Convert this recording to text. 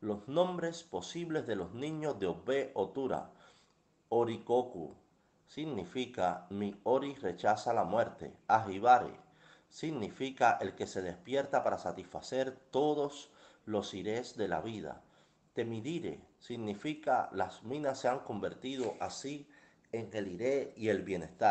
los nombres posibles de los niños de Obe Otura. Orikoku significa mi Ori rechaza la muerte. Ajibare significa el que se despierta para satisfacer todos los irés de la vida. Temidire significa las minas se han convertido así en el iré y el bienestar.